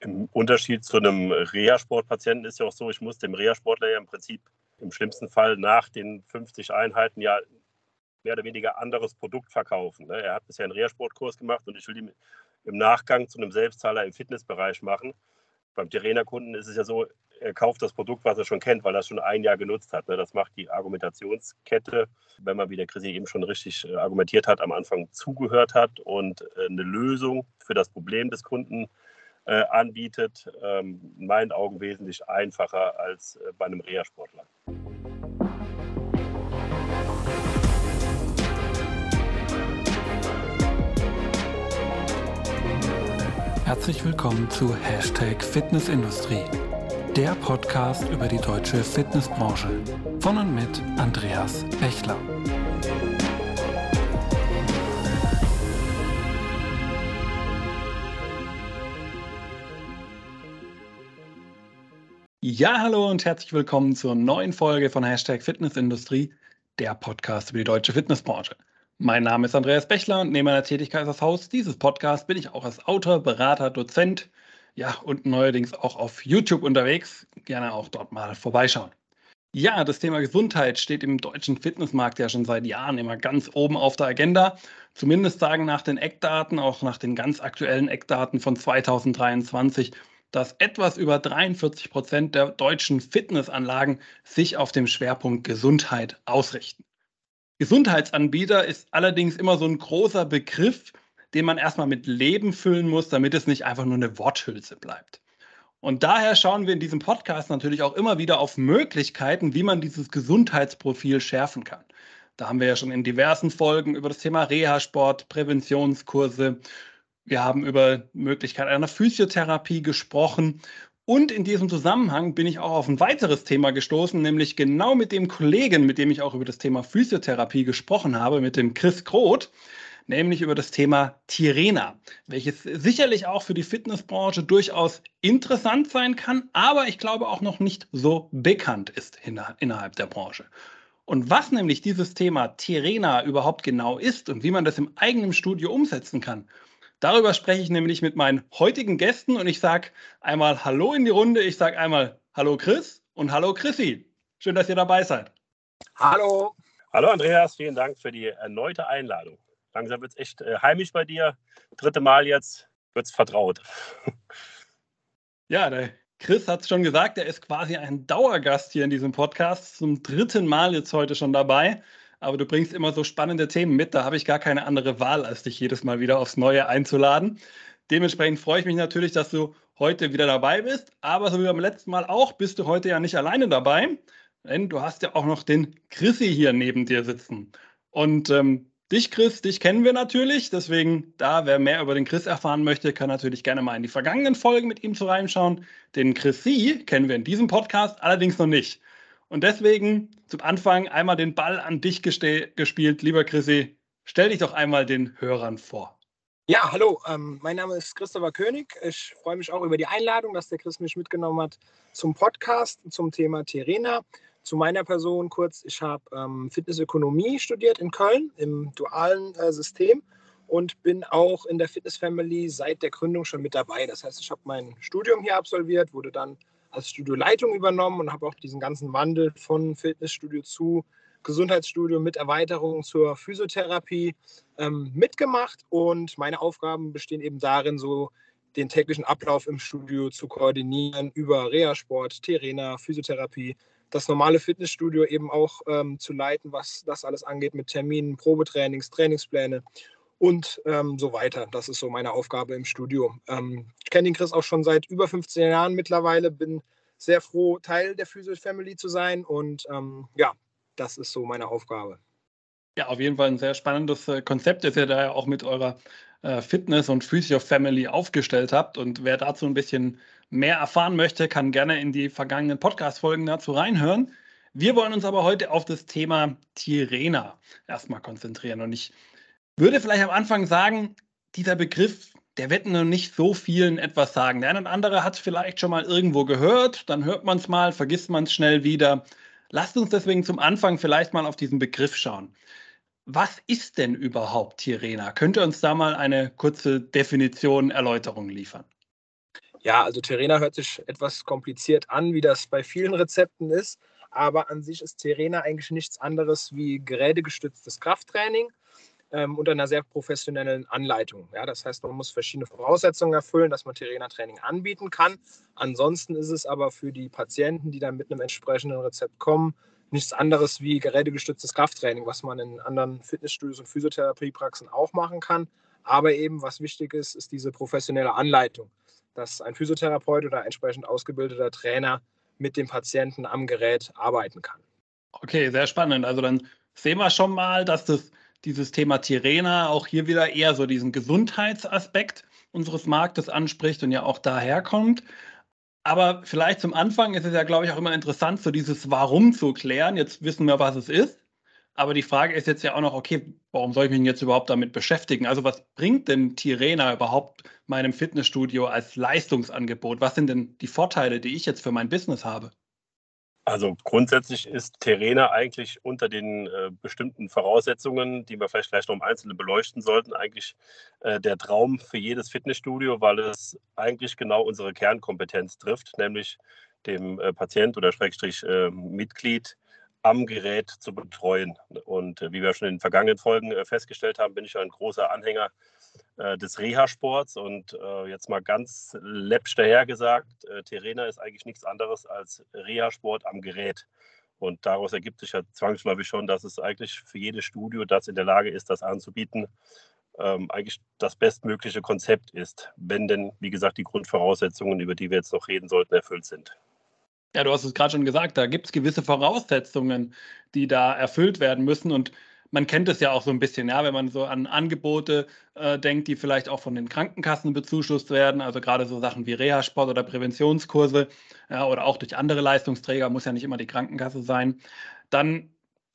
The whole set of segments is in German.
Im Unterschied zu einem Reha-Sportpatienten ist ja auch so, ich muss dem Reha-Sportler ja im Prinzip im schlimmsten Fall nach den 50 Einheiten ja mehr oder weniger anderes Produkt verkaufen. Ne? Er hat bisher einen Reha-Sportkurs gemacht und ich will ihn im Nachgang zu einem Selbstzahler im Fitnessbereich machen. Beim Terrainer-Kunden ist es ja so, er kauft das Produkt, was er schon kennt, weil er es schon ein Jahr genutzt hat. Ne? Das macht die Argumentationskette, wenn man, wie der Chrissy eben schon richtig äh, argumentiert hat, am Anfang zugehört hat und äh, eine Lösung für das Problem des Kunden äh, anbietet, ähm, in meinen Augen wesentlich einfacher als bei einem Reha-Sportler. Herzlich willkommen zu Hashtag Fitnessindustrie, der Podcast über die deutsche Fitnessbranche. Von und mit Andreas Bechler. Ja, hallo und herzlich willkommen zur neuen Folge von Hashtag Fitnessindustrie, der Podcast über die deutsche Fitnessbranche. Mein Name ist Andreas Bechler und neben meiner Tätigkeit als Haus dieses Podcasts bin ich auch als Autor, Berater, Dozent, ja und neuerdings auch auf YouTube unterwegs. Gerne auch dort mal vorbeischauen. Ja, das Thema Gesundheit steht im deutschen Fitnessmarkt ja schon seit Jahren immer ganz oben auf der Agenda. Zumindest sagen nach den Eckdaten, auch nach den ganz aktuellen Eckdaten von 2023, dass etwas über 43 Prozent der deutschen Fitnessanlagen sich auf dem Schwerpunkt Gesundheit ausrichten. Gesundheitsanbieter ist allerdings immer so ein großer Begriff, den man erstmal mit Leben füllen muss, damit es nicht einfach nur eine Worthülse bleibt. Und daher schauen wir in diesem Podcast natürlich auch immer wieder auf Möglichkeiten, wie man dieses Gesundheitsprofil schärfen kann. Da haben wir ja schon in diversen Folgen über das Thema Reha-Sport, Präventionskurse, wir haben über Möglichkeit einer Physiotherapie gesprochen und in diesem Zusammenhang bin ich auch auf ein weiteres Thema gestoßen, nämlich genau mit dem Kollegen, mit dem ich auch über das Thema Physiotherapie gesprochen habe, mit dem Chris Groth, nämlich über das Thema Tirena, welches sicherlich auch für die Fitnessbranche durchaus interessant sein kann, aber ich glaube auch noch nicht so bekannt ist innerhalb der Branche. Und was nämlich dieses Thema Tirena überhaupt genau ist und wie man das im eigenen Studio umsetzen kann, Darüber spreche ich nämlich mit meinen heutigen Gästen und ich sage einmal Hallo in die Runde. Ich sage einmal Hallo Chris und Hallo Chrissy. Schön, dass ihr dabei seid. Hallo. Hallo Andreas, vielen Dank für die erneute Einladung. Langsam wird es echt äh, heimisch bei dir. Dritte Mal jetzt wird es vertraut. Ja, der Chris hat es schon gesagt, er ist quasi ein Dauergast hier in diesem Podcast. Zum dritten Mal jetzt heute schon dabei aber du bringst immer so spannende Themen mit. Da habe ich gar keine andere Wahl, als dich jedes Mal wieder aufs Neue einzuladen. Dementsprechend freue ich mich natürlich, dass du heute wieder dabei bist. Aber so wie beim letzten Mal auch, bist du heute ja nicht alleine dabei, denn du hast ja auch noch den Chrissy hier neben dir sitzen. Und ähm, dich, Chris, dich kennen wir natürlich. Deswegen, da wer mehr über den Chris erfahren möchte, kann natürlich gerne mal in die vergangenen Folgen mit ihm zu reinschauen. Den Chrissy kennen wir in diesem Podcast allerdings noch nicht. Und deswegen zum Anfang einmal den Ball an dich gespielt. Lieber Chrissy, stell dich doch einmal den Hörern vor. Ja, hallo, ähm, mein Name ist Christopher König. Ich freue mich auch über die Einladung, dass der Chris mich mitgenommen hat zum Podcast zum Thema Terena. Zu meiner Person kurz, ich habe ähm, Fitnessökonomie studiert in Köln im dualen äh, System und bin auch in der Fitness Family seit der Gründung schon mit dabei. Das heißt, ich habe mein Studium hier absolviert, wurde dann als Studioleitung übernommen und habe auch diesen ganzen Wandel von Fitnessstudio zu Gesundheitsstudio mit Erweiterung zur Physiotherapie ähm, mitgemacht. Und meine Aufgaben bestehen eben darin, so den täglichen Ablauf im Studio zu koordinieren über Reha-Sport, Terena, Physiotherapie, das normale Fitnessstudio eben auch ähm, zu leiten, was das alles angeht mit Terminen, Probetrainings, Trainingspläne und ähm, so weiter. Das ist so meine Aufgabe im Studio. Ähm, ich kenne den Chris auch schon seit über 15 Jahren mittlerweile, bin sehr froh, Teil der Physio Family zu sein und ähm, ja, das ist so meine Aufgabe. Ja, auf jeden Fall ein sehr spannendes äh, Konzept, das ihr da ja auch mit eurer äh, Fitness- und Physio-Family aufgestellt habt. Und wer dazu ein bisschen mehr erfahren möchte, kann gerne in die vergangenen Podcast-Folgen dazu reinhören. Wir wollen uns aber heute auf das Thema Tirena erstmal konzentrieren. Und ich würde vielleicht am Anfang sagen, dieser Begriff, der wird noch nicht so vielen etwas sagen. Der eine oder andere hat es vielleicht schon mal irgendwo gehört, dann hört man es mal, vergisst man es schnell wieder. Lasst uns deswegen zum Anfang vielleicht mal auf diesen Begriff schauen. Was ist denn überhaupt Tirena? Könnt ihr uns da mal eine kurze Definition, Erläuterung liefern? Ja, also Terena hört sich etwas kompliziert an, wie das bei vielen Rezepten ist. Aber an sich ist Terena eigentlich nichts anderes wie gerätegestütztes Krafttraining ähm, unter einer sehr professionellen Anleitung. Ja, das heißt, man muss verschiedene Voraussetzungen erfüllen, dass man Terena-Training anbieten kann. Ansonsten ist es aber für die Patienten, die dann mit einem entsprechenden Rezept kommen, nichts anderes wie gerätegestütztes Krafttraining, was man in anderen Fitnessstudios und Physiotherapiepraxen auch machen kann. Aber eben, was wichtig ist, ist diese professionelle Anleitung, dass ein Physiotherapeut oder entsprechend ausgebildeter Trainer mit dem Patienten am Gerät arbeiten kann. Okay, sehr spannend. Also dann sehen wir schon mal, dass das dieses Thema Tirena auch hier wieder eher so diesen Gesundheitsaspekt unseres Marktes anspricht und ja auch daherkommt. Aber vielleicht zum Anfang ist es ja, glaube ich, auch immer interessant, so dieses Warum zu klären. Jetzt wissen wir, was es ist. Aber die Frage ist jetzt ja auch noch, okay, warum soll ich mich jetzt überhaupt damit beschäftigen? Also was bringt denn Tirena überhaupt meinem Fitnessstudio als Leistungsangebot? Was sind denn die Vorteile, die ich jetzt für mein Business habe? Also grundsätzlich ist Terena eigentlich unter den äh, bestimmten Voraussetzungen, die wir vielleicht gleich noch im Einzelnen beleuchten sollten, eigentlich äh, der Traum für jedes Fitnessstudio, weil es eigentlich genau unsere Kernkompetenz trifft, nämlich dem äh, Patient oder Schrägstrich äh, Mitglied am Gerät zu betreuen. Und äh, wie wir schon in den vergangenen Folgen äh, festgestellt haben, bin ich ein großer Anhänger des Reha-Sports. Und äh, jetzt mal ganz läppsch dahergesagt, äh, Terena ist eigentlich nichts anderes als Reha-Sport am Gerät. Und daraus ergibt sich ja zwangsläufig schon, dass es eigentlich für jedes Studio, das in der Lage ist, das anzubieten, ähm, eigentlich das bestmögliche Konzept ist, wenn denn, wie gesagt, die Grundvoraussetzungen, über die wir jetzt noch reden sollten, erfüllt sind. Ja, du hast es gerade schon gesagt, da gibt es gewisse Voraussetzungen, die da erfüllt werden müssen. Und man kennt es ja auch so ein bisschen, ja, wenn man so an Angebote äh, denkt, die vielleicht auch von den Krankenkassen bezuschusst werden, also gerade so Sachen wie Reha-Sport oder Präventionskurse ja, oder auch durch andere Leistungsträger, muss ja nicht immer die Krankenkasse sein, dann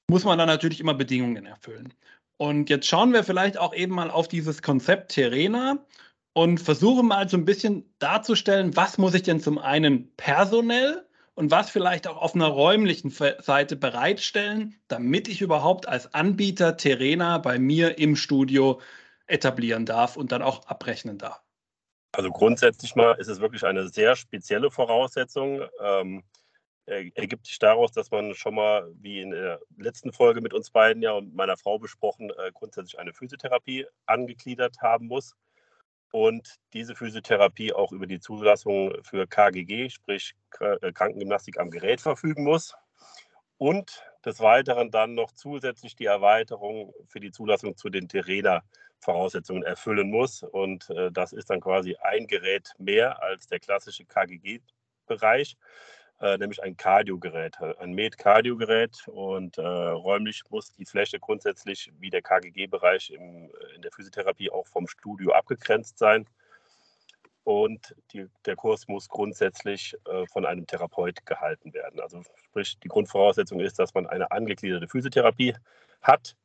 muss man da natürlich immer Bedingungen erfüllen. Und jetzt schauen wir vielleicht auch eben mal auf dieses Konzept Terena und versuchen mal so ein bisschen darzustellen, was muss ich denn zum einen personell und was vielleicht auch auf einer räumlichen Seite bereitstellen, damit ich überhaupt als Anbieter Terena bei mir im Studio etablieren darf und dann auch abrechnen darf? Also grundsätzlich mal ist es wirklich eine sehr spezielle Voraussetzung. Ähm, ergibt sich daraus, dass man schon mal, wie in der letzten Folge mit uns beiden ja und meiner Frau besprochen, äh, grundsätzlich eine Physiotherapie angegliedert haben muss und diese Physiotherapie auch über die Zulassung für KGG, sprich äh, Krankengymnastik am Gerät, verfügen muss. Und des Weiteren dann noch zusätzlich die Erweiterung für die Zulassung zu den Terena-Voraussetzungen erfüllen muss. Und äh, das ist dann quasi ein Gerät mehr als der klassische KGG-Bereich äh, nämlich ein Kardiogerät, äh, ein Med-Kardiogerät. Und äh, räumlich muss die Fläche grundsätzlich wie der KGG-Bereich in der Physiotherapie auch vom Studio abgegrenzt sein. Und die, der Kurs muss grundsätzlich äh, von einem Therapeut gehalten werden. Also sprich, die Grundvoraussetzung ist, dass man eine angegliederte Physiotherapie hat äh,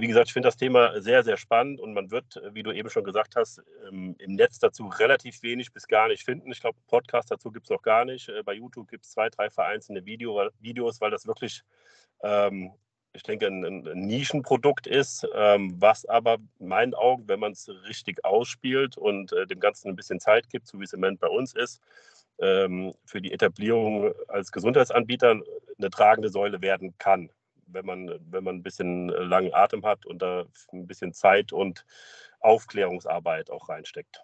wie gesagt, ich finde das Thema sehr, sehr spannend und man wird, äh, wie du eben schon gesagt hast, ähm, im Netz dazu relativ wenig bis gar nicht finden. Ich glaube, Podcast dazu gibt es noch gar nicht. Äh, bei YouTube gibt es zwei, drei vereinzelte Video, Videos, weil das wirklich, ähm, ich denke, ein, Nischenprodukt ist, ähm, was aber in meinen Augen, wenn man es richtig ausspielt und äh, dem Ganzen ein bisschen Zeit gibt, so wie es im Moment bei uns ist, für die Etablierung als Gesundheitsanbieter eine tragende Säule werden kann wenn man, wenn man ein bisschen äh, langen Atem hat und da ein bisschen Zeit und Aufklärungsarbeit auch reinsteckt.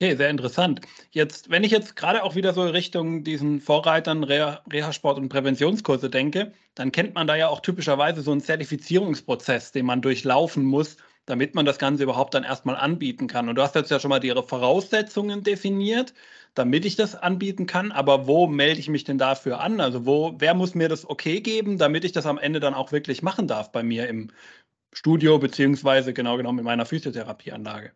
Okay, sehr interessant. Jetzt, wenn ich jetzt gerade auch wieder so Richtung diesen Vorreitern Reha-Sport und Präventionskurse denke, dann kennt man da ja auch typischerweise so einen Zertifizierungsprozess, den man durchlaufen muss, damit man das Ganze überhaupt dann erstmal anbieten kann. Und du hast jetzt ja schon mal die Voraussetzungen definiert, damit ich das anbieten kann. Aber wo melde ich mich denn dafür an? Also wo, wer muss mir das okay geben, damit ich das am Ende dann auch wirklich machen darf bei mir im Studio, beziehungsweise genau genommen in meiner Physiotherapieanlage?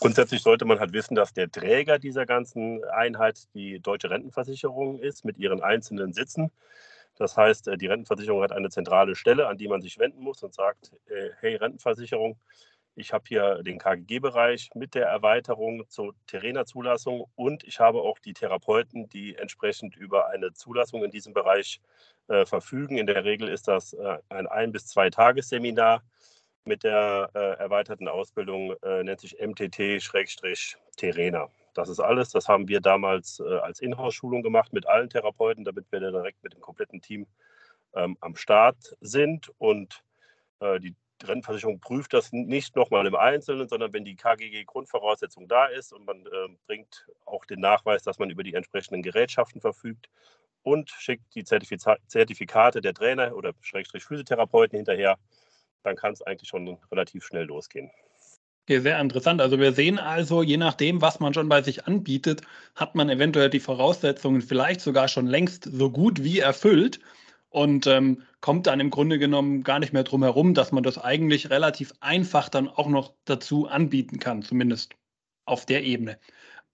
Grundsätzlich sollte man halt wissen, dass der Träger dieser ganzen Einheit die deutsche Rentenversicherung ist mit ihren einzelnen Sitzen. Das heißt, äh, die Rentenversicherung hat eine zentrale Stelle, an die man sich wenden muss und sagt, äh, hey Rentenversicherung, ich habe hier den KGG-Bereich mit der Erweiterung zur Terena-Zulassung und ich habe auch die Therapeuten, die entsprechend über eine Zulassung in diesem Bereich äh, verfügen. In der Regel ist das äh, ein ein- bis zwei Tagesseminar mit der äh, erweiterten Ausbildung, äh, nennt sich MTT-Terena. Das ist alles. Das haben wir damals äh, als Inhouse-Schulung gemacht mit allen Therapeuten, damit wir direkt mit dem kompletten Team ähm, am Start sind. Und äh, die Rentenversicherung prüft das nicht nochmal im Einzelnen, sondern wenn die KGG-Grundvoraussetzung da ist und man äh, bringt auch den Nachweis, dass man über die entsprechenden Gerätschaften verfügt und schickt die Zertifikate der Trainer oder Schrägstrich Physiotherapeuten hinterher, dann kann es eigentlich schon relativ schnell losgehen. Okay, sehr interessant. Also wir sehen also, je nachdem, was man schon bei sich anbietet, hat man eventuell die Voraussetzungen vielleicht sogar schon längst so gut wie erfüllt und ähm, kommt dann im Grunde genommen gar nicht mehr drum herum, dass man das eigentlich relativ einfach dann auch noch dazu anbieten kann, zumindest auf der Ebene.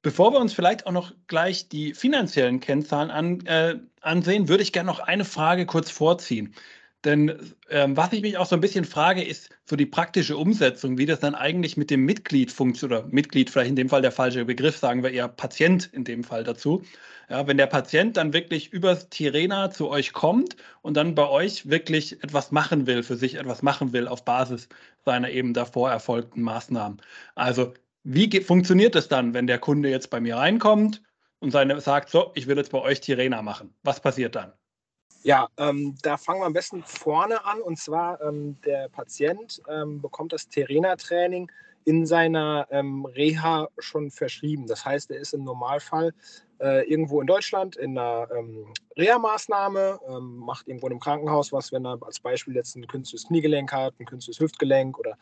Bevor wir uns vielleicht auch noch gleich die finanziellen Kennzahlen an, äh, ansehen, würde ich gerne noch eine Frage kurz vorziehen. Denn ähm, was ich mich auch so ein bisschen frage, ist so die praktische Umsetzung, wie das dann eigentlich mit dem Mitglied funktioniert, oder Mitglied vielleicht in dem Fall der falsche Begriff, sagen wir eher Patient in dem Fall dazu. Ja, wenn der Patient dann wirklich übers Tirena zu euch kommt und dann bei euch wirklich etwas machen will, für sich etwas machen will auf Basis seiner eben davor erfolgten Maßnahmen. Also wie funktioniert es dann, wenn der Kunde jetzt bei mir reinkommt und seine, sagt, so, ich will jetzt bei euch Tirena machen? Was passiert dann? Ja, ähm, da fangen wir am besten vorne an. Und zwar ähm, der Patient ähm, bekommt das Terena-Training in seiner ähm, Reha schon verschrieben. Das heißt, er ist im Normalfall äh, irgendwo in Deutschland in einer ähm, Reha-Maßnahme, ähm, macht irgendwo in einem Krankenhaus was, wenn er als Beispiel jetzt ein künstliches Kniegelenk hat, ein künstliches Hüftgelenk oder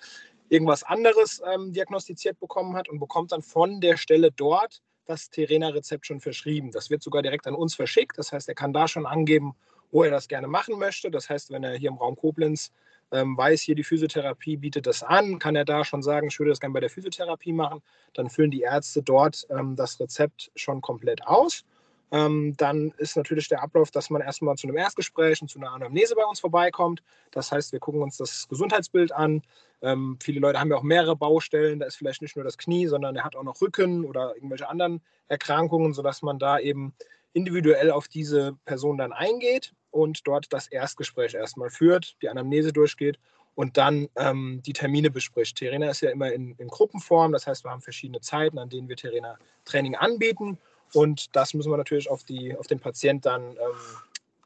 irgendwas anderes diagnostiziert bekommen hat und bekommt dann von der Stelle dort das Terena-Rezept schon verschrieben. Das wird sogar direkt an uns verschickt. Das heißt, er kann da schon angeben, wo er das gerne machen möchte. Das heißt, wenn er hier im Raum Koblenz ähm, weiß, hier die Physiotherapie bietet das an, kann er da schon sagen, ich würde das gerne bei der Physiotherapie machen. Dann füllen die Ärzte dort ähm, das Rezept schon komplett aus. Ähm, dann ist natürlich der Ablauf, dass man erstmal zu einem Erstgespräch und zu einer Anamnese bei uns vorbeikommt. Das heißt, wir gucken uns das Gesundheitsbild an. Ähm, viele Leute haben ja auch mehrere Baustellen. Da ist vielleicht nicht nur das Knie, sondern er hat auch noch Rücken oder irgendwelche anderen Erkrankungen, sodass man da eben individuell auf diese Person dann eingeht und dort das Erstgespräch erstmal führt, die Anamnese durchgeht und dann ähm, die Termine bespricht. Terena ist ja immer in, in, Gruppenform, das heißt, wir haben verschiedene Zeiten, an denen wir Terena Training anbieten und das müssen wir natürlich auf, die, auf den Patient dann ähm,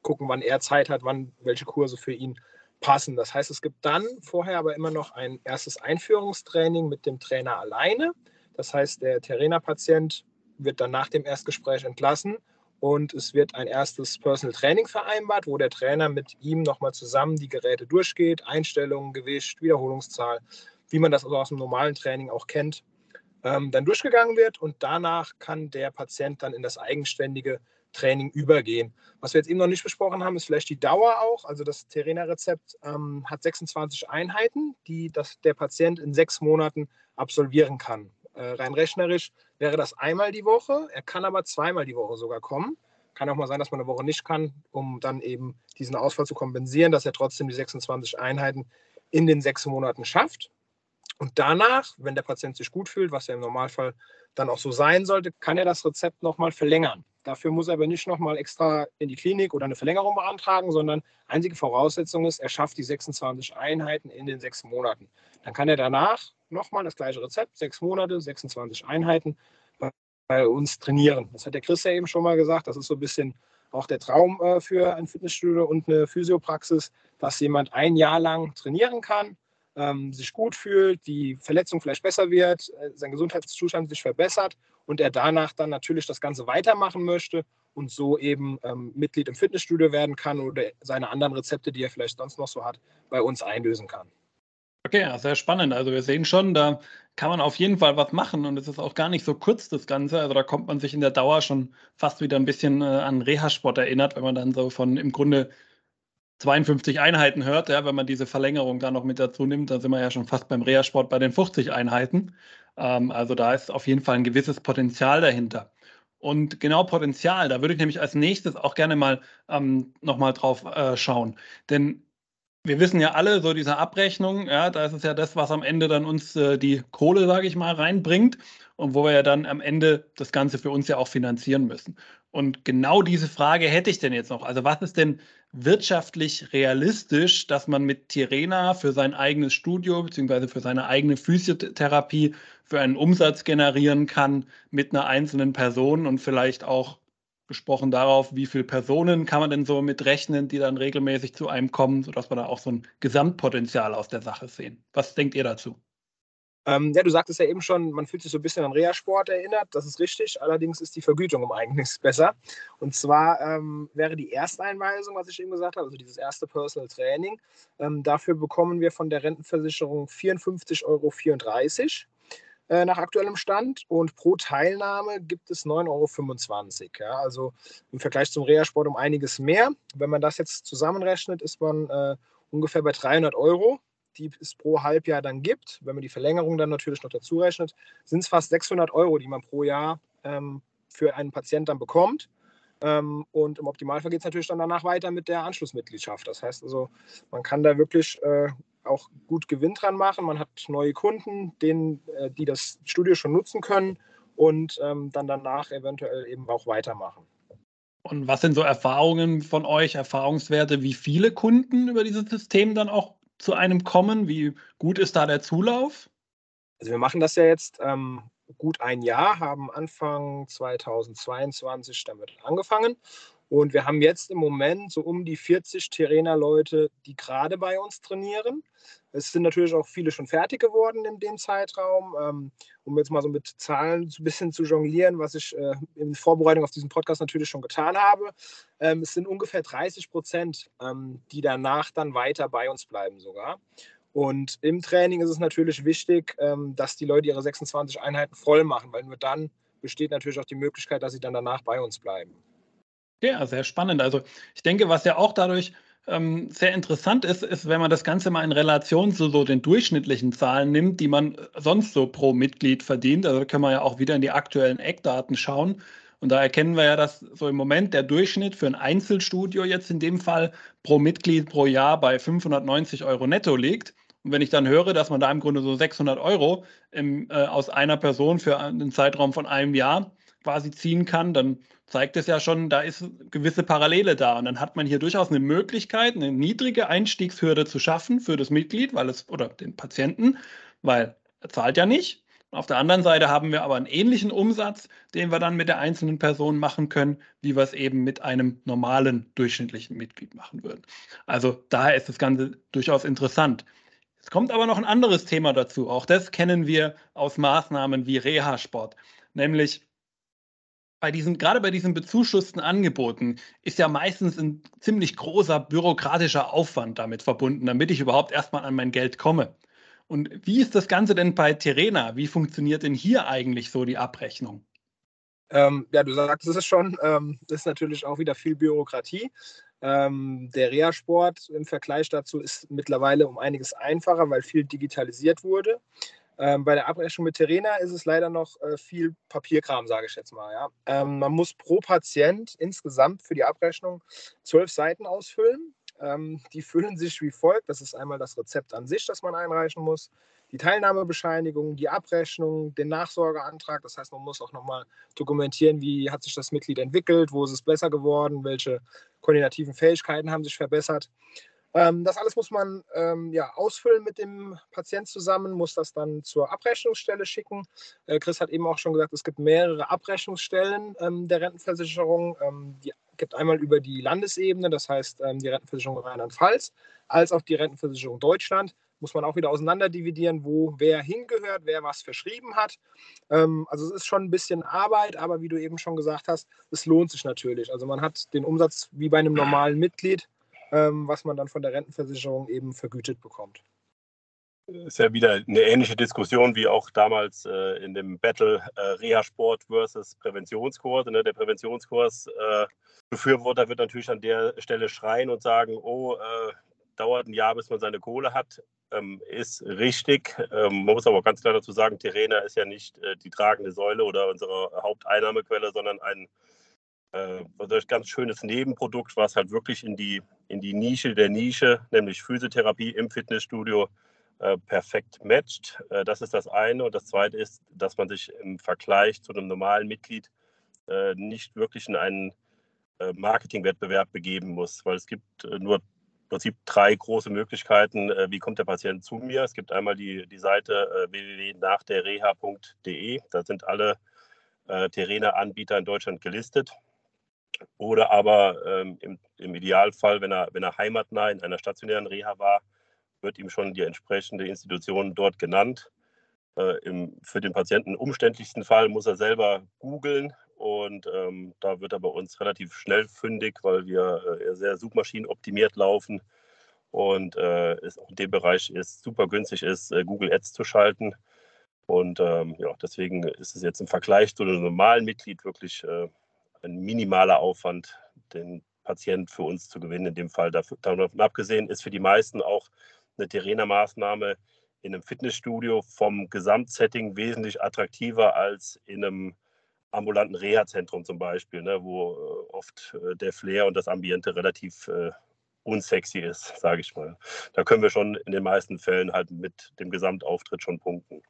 gucken, wann er Zeit hat, wann welche Kurse für ihn passen. Das heißt, es gibt dann vorher aber immer noch ein erstes Einführungstraining mit dem Trainer alleine. Das heißt, der Terena-Patient wird dann nach dem Erstgespräch entlassen und es wird ein erstes Personal Training vereinbart, wo der Trainer mit ihm nochmal zusammen die Geräte durchgeht, Einstellungen, Gewicht, Wiederholungszahl, wie man das also aus dem normalen Training auch kennt, ähm, dann durchgegangen wird und danach kann der Patient dann in das eigenständige Training übergehen. Was wir jetzt eben noch nicht besprochen haben, ist vielleicht die Dauer auch. Also das Terena-Rezept ähm, hat 26 Einheiten, die das, der Patient in sechs Monaten absolvieren kann. Äh, rein rechnerisch wäre das einmal die Woche. Er kann aber zweimal die Woche sogar kommen. Kann auch mal sein, dass man eine Woche nicht kann, um dann eben diesen Ausfall zu kompensieren, dass er trotzdem die 26 Einheiten in den sechs Monaten schafft. Und danach, wenn der Patient sich gut fühlt, was ja im Normalfall dann auch so sein sollte, kann er das Rezept nochmal verlängern. Dafür muss er aber nicht nochmal extra in die Klinik oder eine Verlängerung beantragen, sondern einzige Voraussetzung ist, er schafft die 26 Einheiten in den sechs Monaten. Dann kann er danach nochmal das gleiche Rezept, sechs Monate, 26 Einheiten bei uns trainieren. Das hat der Chris ja eben schon mal gesagt. Das ist so ein bisschen auch der Traum äh, für ein Fitnessstudio und eine Physiopraxis, dass jemand ein Jahr lang trainieren kann, ähm, sich gut fühlt, die Verletzung vielleicht besser wird, äh, sein Gesundheitszustand sich verbessert und er danach dann natürlich das Ganze weitermachen möchte und so eben ähm, Mitglied im Fitnessstudio werden kann oder seine anderen Rezepte, die er vielleicht sonst noch so hat, bei uns einlösen kann. Okay, ja, sehr spannend. Also wir sehen schon, da kann man auf jeden Fall was machen und es ist auch gar nicht so kurz das Ganze. Also da kommt man sich in der Dauer schon fast wieder ein bisschen äh, an Reha-Sport erinnert, wenn man dann so von im Grunde 52 Einheiten hört, ja, wenn man diese Verlängerung da noch mit dazu nimmt, dann sind wir ja schon fast beim Reha-Sport bei den 50 Einheiten. Ähm, also da ist auf jeden Fall ein gewisses Potenzial dahinter. Und genau Potenzial, da würde ich nämlich als nächstes auch gerne mal ähm, nochmal drauf äh, schauen. Denn wir wissen ja alle, so diese Abrechnung, ja, da ist es ja das, was am Ende dann uns äh, die Kohle, sage ich mal, reinbringt. und wo wir ja dann am Ende das Ganze für uns ja auch finanzieren müssen. Und genau diese Frage hätte ich denn jetzt noch. Also was ist denn wirtschaftlich realistisch, dass man mit Tirena für sein eigenes Studio bzw. für seine eigene Physiotherapie für einen Umsatz generieren kann mit einer einzelnen Person und vielleicht auch gesprochen darauf, wie viele Personen kann man denn so mit rechnen, die dann regelmäßig zu einem kommen, sodass wir da auch so ein Gesamtpotenzial aus der Sache sehen. Was denkt ihr dazu? Ähm, ja, du sagtest ja eben schon, man fühlt sich so ein bisschen an Reha-Sport erinnert. Das ist richtig. Allerdings ist die Vergütung um einiges besser. Und zwar ähm, wäre die Ersteinweisung, was ich eben gesagt habe, also dieses erste Personal Training. Ähm, dafür bekommen wir von der Rentenversicherung 54,34 Euro äh, nach aktuellem Stand. Und pro Teilnahme gibt es 9,25 Euro. Ja, also im Vergleich zum Reha-Sport um einiges mehr. Wenn man das jetzt zusammenrechnet, ist man äh, ungefähr bei 300 Euro die es pro Halbjahr dann gibt, wenn man die Verlängerung dann natürlich noch dazu rechnet, sind es fast 600 Euro, die man pro Jahr ähm, für einen Patienten dann bekommt. Ähm, und im Optimalfall geht es natürlich dann danach weiter mit der Anschlussmitgliedschaft. Das heißt also, man kann da wirklich äh, auch gut Gewinn dran machen. Man hat neue Kunden, denen, äh, die das Studio schon nutzen können und ähm, dann danach eventuell eben auch weitermachen. Und was sind so Erfahrungen von euch, Erfahrungswerte, wie viele Kunden über dieses System dann auch zu einem kommen? Wie gut ist da der Zulauf? Also wir machen das ja jetzt ähm, gut ein Jahr, haben Anfang 2022 damit angefangen und wir haben jetzt im Moment so um die 40 Terena-Leute, die gerade bei uns trainieren. Es sind natürlich auch viele schon fertig geworden in dem Zeitraum. Ähm, um jetzt mal so mit Zahlen ein bisschen zu jonglieren, was ich äh, in Vorbereitung auf diesen Podcast natürlich schon getan habe. Ähm, es sind ungefähr 30 Prozent, ähm, die danach dann weiter bei uns bleiben sogar. Und im Training ist es natürlich wichtig, dass die Leute ihre 26 Einheiten voll machen, weil nur dann besteht natürlich auch die Möglichkeit, dass sie dann danach bei uns bleiben. Ja, sehr spannend. Also ich denke, was ja auch dadurch ähm, sehr interessant ist, ist, wenn man das Ganze mal in Relation zu so den durchschnittlichen Zahlen nimmt, die man sonst so pro Mitglied verdient. Also da können wir ja auch wieder in die aktuellen Eckdaten schauen. Und da erkennen wir ja, dass so im Moment der Durchschnitt für ein Einzelstudio jetzt in dem Fall pro Mitglied pro Jahr bei 590 Euro netto liegt. Und wenn ich dann höre, dass man da im Grunde so 600 Euro im, äh, aus einer Person für einen Zeitraum von einem Jahr quasi ziehen kann, dann zeigt es ja schon, da ist gewisse Parallele da. Und dann hat man hier durchaus eine Möglichkeit, eine niedrige Einstiegshürde zu schaffen für das Mitglied, weil es oder den Patienten, weil er zahlt ja nicht. Auf der anderen Seite haben wir aber einen ähnlichen Umsatz, den wir dann mit der einzelnen Person machen können, wie wir es eben mit einem normalen durchschnittlichen Mitglied machen würden. Also daher ist das Ganze durchaus interessant. Es kommt aber noch ein anderes Thema dazu. Auch das kennen wir aus Maßnahmen wie Reha-Sport, nämlich bei diesen, gerade bei diesen bezuschussten Angeboten ist ja meistens ein ziemlich großer bürokratischer Aufwand damit verbunden, damit ich überhaupt erstmal an mein Geld komme. Und wie ist das Ganze denn bei Terena? Wie funktioniert denn hier eigentlich so die Abrechnung? Ähm, ja, du sagst es schon, ähm, ist natürlich auch wieder viel Bürokratie. Ähm, der Reha-Sport im Vergleich dazu ist mittlerweile um einiges einfacher, weil viel digitalisiert wurde. Ähm, bei der Abrechnung mit Terena ist es leider noch äh, viel Papierkram, sage ich jetzt mal. Ja. Ähm, man muss pro Patient insgesamt für die Abrechnung zwölf Seiten ausfüllen. Ähm, die füllen sich wie folgt. Das ist einmal das Rezept an sich, das man einreichen muss, die Teilnahmebescheinigung, die Abrechnung, den Nachsorgeantrag. Das heißt, man muss auch nochmal dokumentieren, wie hat sich das Mitglied entwickelt, wo ist es besser geworden, welche koordinativen Fähigkeiten haben sich verbessert. Ähm, das alles muss man ähm, ja, ausfüllen mit dem Patient zusammen, muss das dann zur Abrechnungsstelle schicken. Äh, Chris hat eben auch schon gesagt, es gibt mehrere Abrechnungsstellen ähm, der Rentenversicherung. Die gibt einmal über die Landesebene, das heißt die Rentenversicherung Rheinland-Pfalz, als auch die Rentenversicherung Deutschland. Muss man auch wieder auseinanderdividieren, wo wer hingehört, wer was verschrieben hat. Ähm, also es ist schon ein bisschen Arbeit, aber wie du eben schon gesagt hast, es lohnt sich natürlich. Also man hat den Umsatz wie bei einem normalen Mitglied ähm, was man dann von der Rentenversicherung eben vergütet bekommt. Ist ja wieder eine ähnliche Diskussion wie auch damals äh, in dem Battle äh, Reha-Sport versus Präventionskurs. Ne? Der Präventionskurs äh, Befürworter wird natürlich an der Stelle schreien und sagen, oh, äh, dauert ein Jahr, bis man seine Kohle hat. Ähm, ist richtig. Ähm, man muss aber ganz klar dazu sagen, Terena ist ja nicht äh, die tragende Säule oder unsere Haupteinnahmequelle, sondern ein äh, ganz schönes Nebenprodukt, was halt wirklich in die, in die Nische der Nische, nämlich Physiotherapie im Fitnessstudio, äh, perfekt matcht. Äh, das ist das eine. Und das zweite ist, dass man sich im Vergleich zu einem normalen Mitglied äh, nicht wirklich in einen äh, Marketingwettbewerb begeben muss, weil es gibt nur Prinzip drei große Möglichkeiten, äh, wie kommt der Patient zu mir. Es gibt einmal die, die Seite www.nachderreha.de. Da sind alle äh, Terena-Anbieter in Deutschland gelistet. Oder aber ähm, im, im, Idealfall, wenn er, wenn er heimatnah in einer stationären Reha war, wird ihm schon die entsprechende Institution dort genannt. Äh, im, für den Patienten umständlichsten Fall muss er selber googeln und ähm, da wird er bei uns relativ schnell fündig, weil wir äh, sehr suchmaschinenoptimiert laufen und äh, es auch in dem Bereich ist super günstig ist, äh, Google Ads zu schalten. Und ähm, ja, deswegen ist es jetzt im Vergleich zu einem normalen Mitglied wirklich äh, ein minimaler Aufwand, den Patient für uns zu gewinnen. In dem Fall davon abgesehen ist für die meisten auch eine Terena-Maßnahme in einem Fitnessstudio vom Gesamtsetting wesentlich attraktiver als in einem ambulanten Reha-Zentrum zum Beispiel, ne, wo äh, oft äh, der Flair und das Ambiente relativ äh, unsexy ist, sage ich mal. Da können wir schon in den meisten Fällen halt mit dem Gesamtauftritt schon punkten.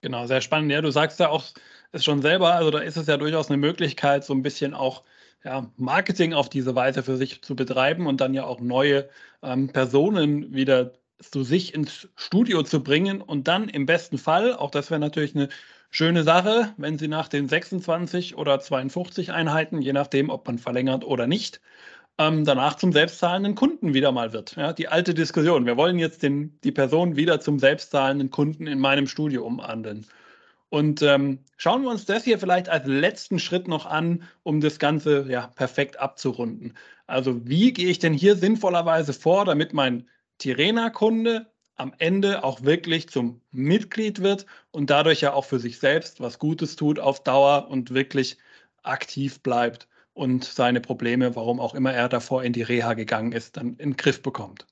Genau, sehr spannend. Ja, du sagst ja auch es schon selber, also da ist es ja durchaus eine Möglichkeit, so ein bisschen auch ja, Marketing auf diese Weise für sich zu betreiben und dann ja auch neue ähm, Personen wieder zu sich ins Studio zu bringen und dann im besten Fall, auch das wäre natürlich eine schöne Sache, wenn sie nach den 26 oder 52 Einheiten, je nachdem, ob man verlängert oder nicht, ähm, danach zum selbstzahlenden Kunden wieder mal wird. Ja, die alte Diskussion. Wir wollen jetzt den, die Person wieder zum selbstzahlenden Kunden in meinem Studio umwandeln. Und ähm, schauen wir uns das hier vielleicht als letzten Schritt noch an, um das Ganze ja, perfekt abzurunden. Also wie gehe ich denn hier sinnvollerweise vor, damit mein Tirena-Kunde am Ende auch wirklich zum Mitglied wird und dadurch ja auch für sich selbst was Gutes tut auf Dauer und wirklich aktiv bleibt und seine Probleme, warum auch immer er davor in die Reha gegangen ist, dann in den Griff bekommt.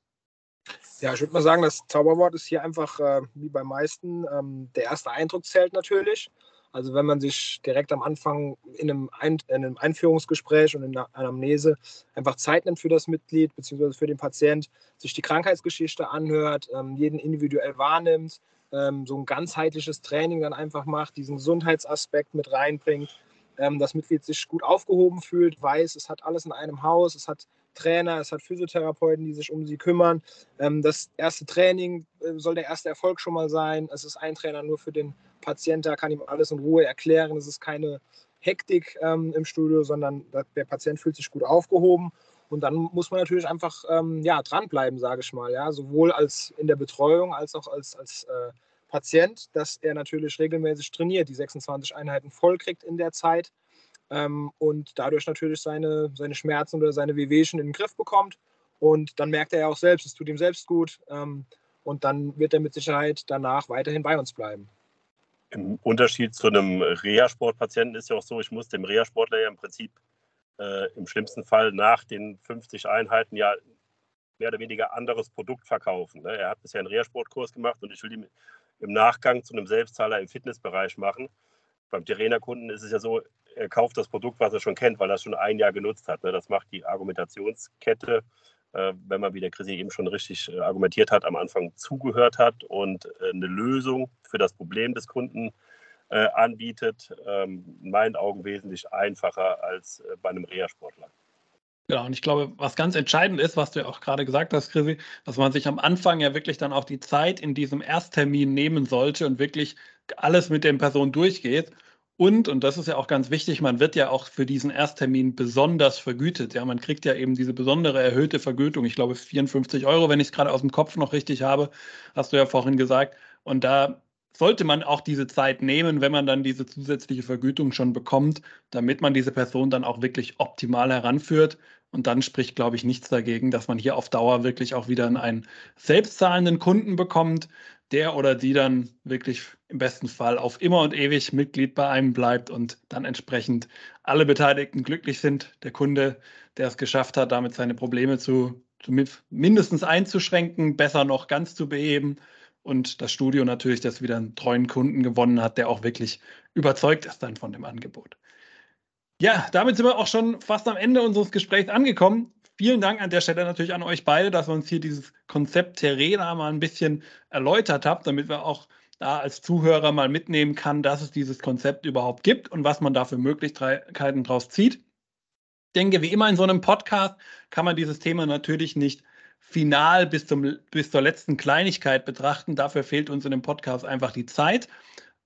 Ja, ich würde mal sagen, das Zauberwort ist hier einfach äh, wie bei meisten. Ähm, der erste Eindruck zählt natürlich. Also wenn man sich direkt am Anfang in einem, Ein in einem Einführungsgespräch und in einer Anamnese einfach Zeit nimmt für das Mitglied bzw. für den Patient, sich die Krankheitsgeschichte anhört, ähm, jeden individuell wahrnimmt, ähm, so ein ganzheitliches Training dann einfach macht, diesen Gesundheitsaspekt mit reinbringt, ähm, das Mitglied sich gut aufgehoben fühlt, weiß, es hat alles in einem Haus, es hat Trainer, es hat Physiotherapeuten, die sich um sie kümmern. Ähm, das erste Training äh, soll der erste Erfolg schon mal sein. Es ist ein Trainer nur für den Patienten, da kann ihm alles in Ruhe erklären. Es ist keine Hektik ähm, im Studio, sondern der Patient fühlt sich gut aufgehoben. Und dann muss man natürlich einfach ähm, ja, dranbleiben, sage ich mal. Ja? Sowohl als in der Betreuung als auch als, als äh, Patient, dass er natürlich regelmäßig trainiert, die 26 Einheiten voll kriegt in der Zeit ähm, und dadurch natürlich seine, seine Schmerzen oder seine Wehwehchen in den Griff bekommt. Und dann merkt er ja auch selbst, es tut ihm selbst gut. Ähm, und dann wird er mit Sicherheit danach weiterhin bei uns bleiben. Im Unterschied zu einem Reha-Sportpatienten ist ja auch so, ich muss dem Reha-Sportler ja im Prinzip äh, im schlimmsten Fall nach den 50 Einheiten ja mehr oder weniger anderes Produkt verkaufen. Ne? Er hat bisher einen Reha-Sportkurs gemacht und ich will ihm im Nachgang zu einem Selbstzahler im Fitnessbereich machen. Beim Terena-Kunden ist es ja so, er kauft das Produkt, was er schon kennt, weil er es schon ein Jahr genutzt hat. Ne? Das macht die Argumentationskette, äh, wenn man, wie der Chrissy eben schon richtig äh, argumentiert hat, am Anfang zugehört hat und äh, eine Lösung für das Problem des Kunden anbietet, ähm, in meinen Augen wesentlich einfacher als bei einem Reha-Sportler. Genau, und ich glaube, was ganz entscheidend ist, was du ja auch gerade gesagt hast, Chrissy, dass man sich am Anfang ja wirklich dann auch die Zeit in diesem Ersttermin nehmen sollte und wirklich alles mit den Personen durchgeht. Und, und das ist ja auch ganz wichtig, man wird ja auch für diesen Ersttermin besonders vergütet. Ja, man kriegt ja eben diese besondere erhöhte Vergütung. Ich glaube 54 Euro, wenn ich es gerade aus dem Kopf noch richtig habe, hast du ja vorhin gesagt. Und da sollte man auch diese Zeit nehmen, wenn man dann diese zusätzliche Vergütung schon bekommt, damit man diese Person dann auch wirklich optimal heranführt. Und dann spricht, glaube ich, nichts dagegen, dass man hier auf Dauer wirklich auch wieder einen selbstzahlenden Kunden bekommt, der oder die dann wirklich im besten Fall auf immer und ewig Mitglied bei einem bleibt und dann entsprechend alle Beteiligten glücklich sind. Der Kunde, der es geschafft hat, damit seine Probleme zu, zu mindestens einzuschränken, besser noch ganz zu beheben und das Studio natürlich, das wieder einen treuen Kunden gewonnen hat, der auch wirklich überzeugt ist dann von dem Angebot. Ja, damit sind wir auch schon fast am Ende unseres Gesprächs angekommen. vielen Dank an der Stelle natürlich an euch beide, dass ihr uns hier dieses Konzept Terena mal ein bisschen erläutert habt, damit wir auch da als Zuhörer mal mitnehmen kann, dass es dieses Konzept überhaupt gibt und was man da für Möglichkeiten draus zieht. Ich denke, wie immer in so einem Podcast kann man dieses Thema natürlich nicht final bis, zum, bis zur letzten Kleinigkeit betrachten. Dafür fehlt uns in dem Podcast einfach die Zeit.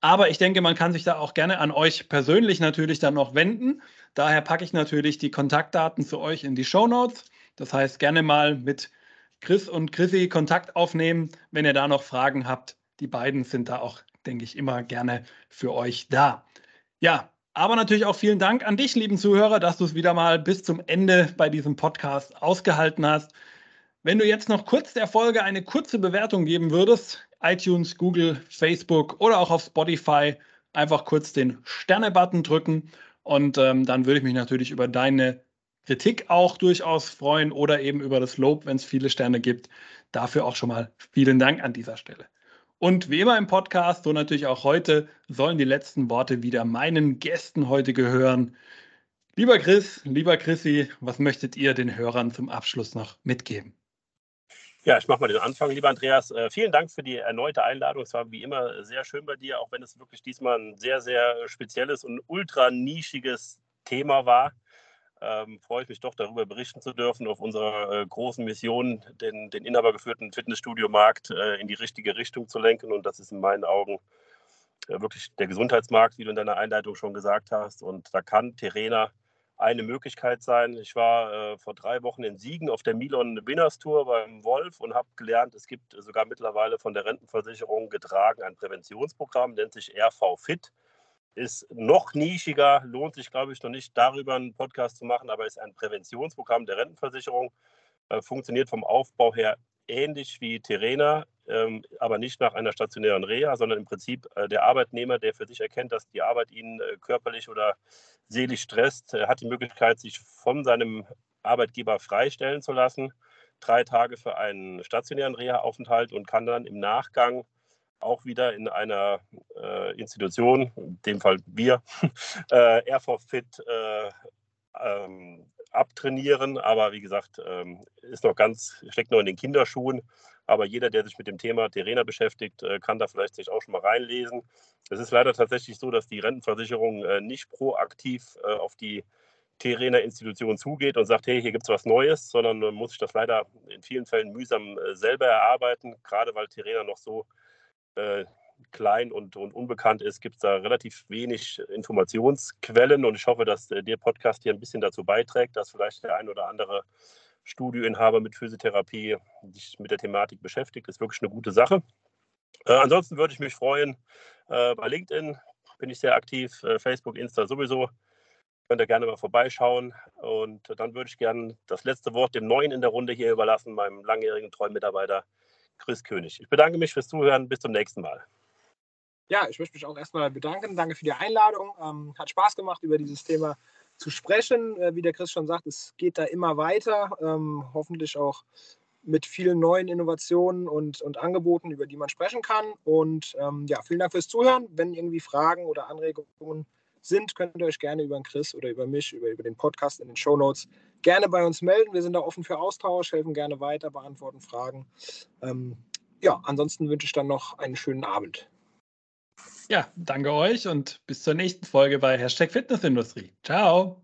Aber ich denke, man kann sich da auch gerne an euch persönlich natürlich dann noch wenden. Daher packe ich natürlich die Kontaktdaten zu euch in die Show Notes. Das heißt, gerne mal mit Chris und Chrissy Kontakt aufnehmen, wenn ihr da noch Fragen habt die beiden sind da auch, denke ich, immer gerne für euch da. Ja, aber natürlich auch vielen Dank an dich, lieben Zuhörer, dass du es wieder mal bis zum Ende bei diesem Podcast ausgehalten hast. Wenn du jetzt noch kurz der Folge eine kurze Bewertung geben würdest, iTunes, Google, Facebook oder auch auf Spotify, einfach kurz den Sterne-Button drücken und ähm, dann würde ich mich natürlich über deine Kritik auch durchaus freuen oder eben über das Lob, wenn es viele Sterne gibt. Dafür auch schon mal vielen Dank an dieser Stelle. Und wie immer im Podcast, so natürlich auch heute, sollen die letzten Worte wieder meinen Gästen heute gehören. Lieber Chris, lieber Chrissy, was möchtet ihr den Hörern zum Abschluss noch mitgeben? Ja, ich mache mal den Anfang, lieber Andreas. Äh, vielen Dank für die erneute Einladung. Es war wie immer sehr schön bei dir, auch wenn es wirklich diesmal ein sehr, sehr spezielles und ultra nischiges Thema war ähm, freue ich mich doch darüber berichten zu dürfen, auf unserer äh, großen Mission, den, den inhabergeführten Fitnessstudio-Markt äh, in die richtige Richtung zu lenken. Und das ist in meinen Augen äh, wirklich der Gesundheitsmarkt, wie du in deiner Einleitung schon gesagt hast. Und da kann Terena eine Möglichkeit sein. Ich war äh, vor drei Wochen in Siegen auf der Milon Winners Tour beim Wolf und habe gelernt, es gibt sogar mittlerweile von der Rentenversicherung getragen ein Präventionsprogramm, nennt sich RV Fit ist noch nischiger, lohnt sich, glaube ich, noch nicht darüber einen Podcast zu machen, aber ist ein Präventionsprogramm der Rentenversicherung, äh, funktioniert vom Aufbau her ähnlich wie Terena, ähm, aber nicht nach einer stationären Reha, sondern im Prinzip äh, der Arbeitnehmer, der für sich erkennt, dass die Arbeit ihn äh, körperlich oder seelisch stresst, äh, hat die Möglichkeit, sich von seinem Arbeitgeber freistellen zu lassen, drei Tage für einen stationären Reha-Aufenthalt und kann dann im Nachgang auch wieder in einer äh, Institution, in dem Fall wir, äh, RV Fit äh, ähm, abtrainieren. Aber wie gesagt, ähm, ist noch ganz, steckt noch in den Kinderschuhen. Aber jeder, der sich mit dem Thema Terena beschäftigt, äh, kann da vielleicht sich auch schon mal reinlesen. Es ist leider tatsächlich so, dass die Rentenversicherung äh, nicht proaktiv äh, auf die Terena Institution zugeht und sagt, hey, hier gibt es was Neues, sondern muss sich das leider in vielen Fällen mühsam selber erarbeiten, gerade weil Terena noch so klein und, und unbekannt ist, gibt es da relativ wenig Informationsquellen und ich hoffe, dass der Podcast hier ein bisschen dazu beiträgt, dass vielleicht der ein oder andere Studioinhaber mit Physiotherapie sich mit der Thematik beschäftigt. Das ist wirklich eine gute Sache. Äh, ansonsten würde ich mich freuen, äh, bei LinkedIn bin ich sehr aktiv, äh, Facebook, Insta sowieso. Könnt ihr gerne mal vorbeischauen. Und dann würde ich gerne das letzte Wort dem Neuen in der Runde hier überlassen, meinem langjährigen treuen Mitarbeiter Chris König. Ich bedanke mich fürs Zuhören. Bis zum nächsten Mal. Ja, ich möchte mich auch erstmal bedanken. Danke für die Einladung. Ähm, hat Spaß gemacht, über dieses Thema zu sprechen. Äh, wie der Chris schon sagt, es geht da immer weiter. Ähm, hoffentlich auch mit vielen neuen Innovationen und, und Angeboten, über die man sprechen kann. Und ähm, ja, vielen Dank fürs Zuhören. Wenn irgendwie Fragen oder Anregungen sind, könnt ihr euch gerne über den Chris oder über mich, über, über den Podcast in den Show Notes gerne bei uns melden. Wir sind da offen für Austausch, helfen gerne weiter, beantworten Fragen. Ähm, ja, ansonsten wünsche ich dann noch einen schönen Abend. Ja, danke euch und bis zur nächsten Folge bei Hashtag Fitnessindustrie. Ciao.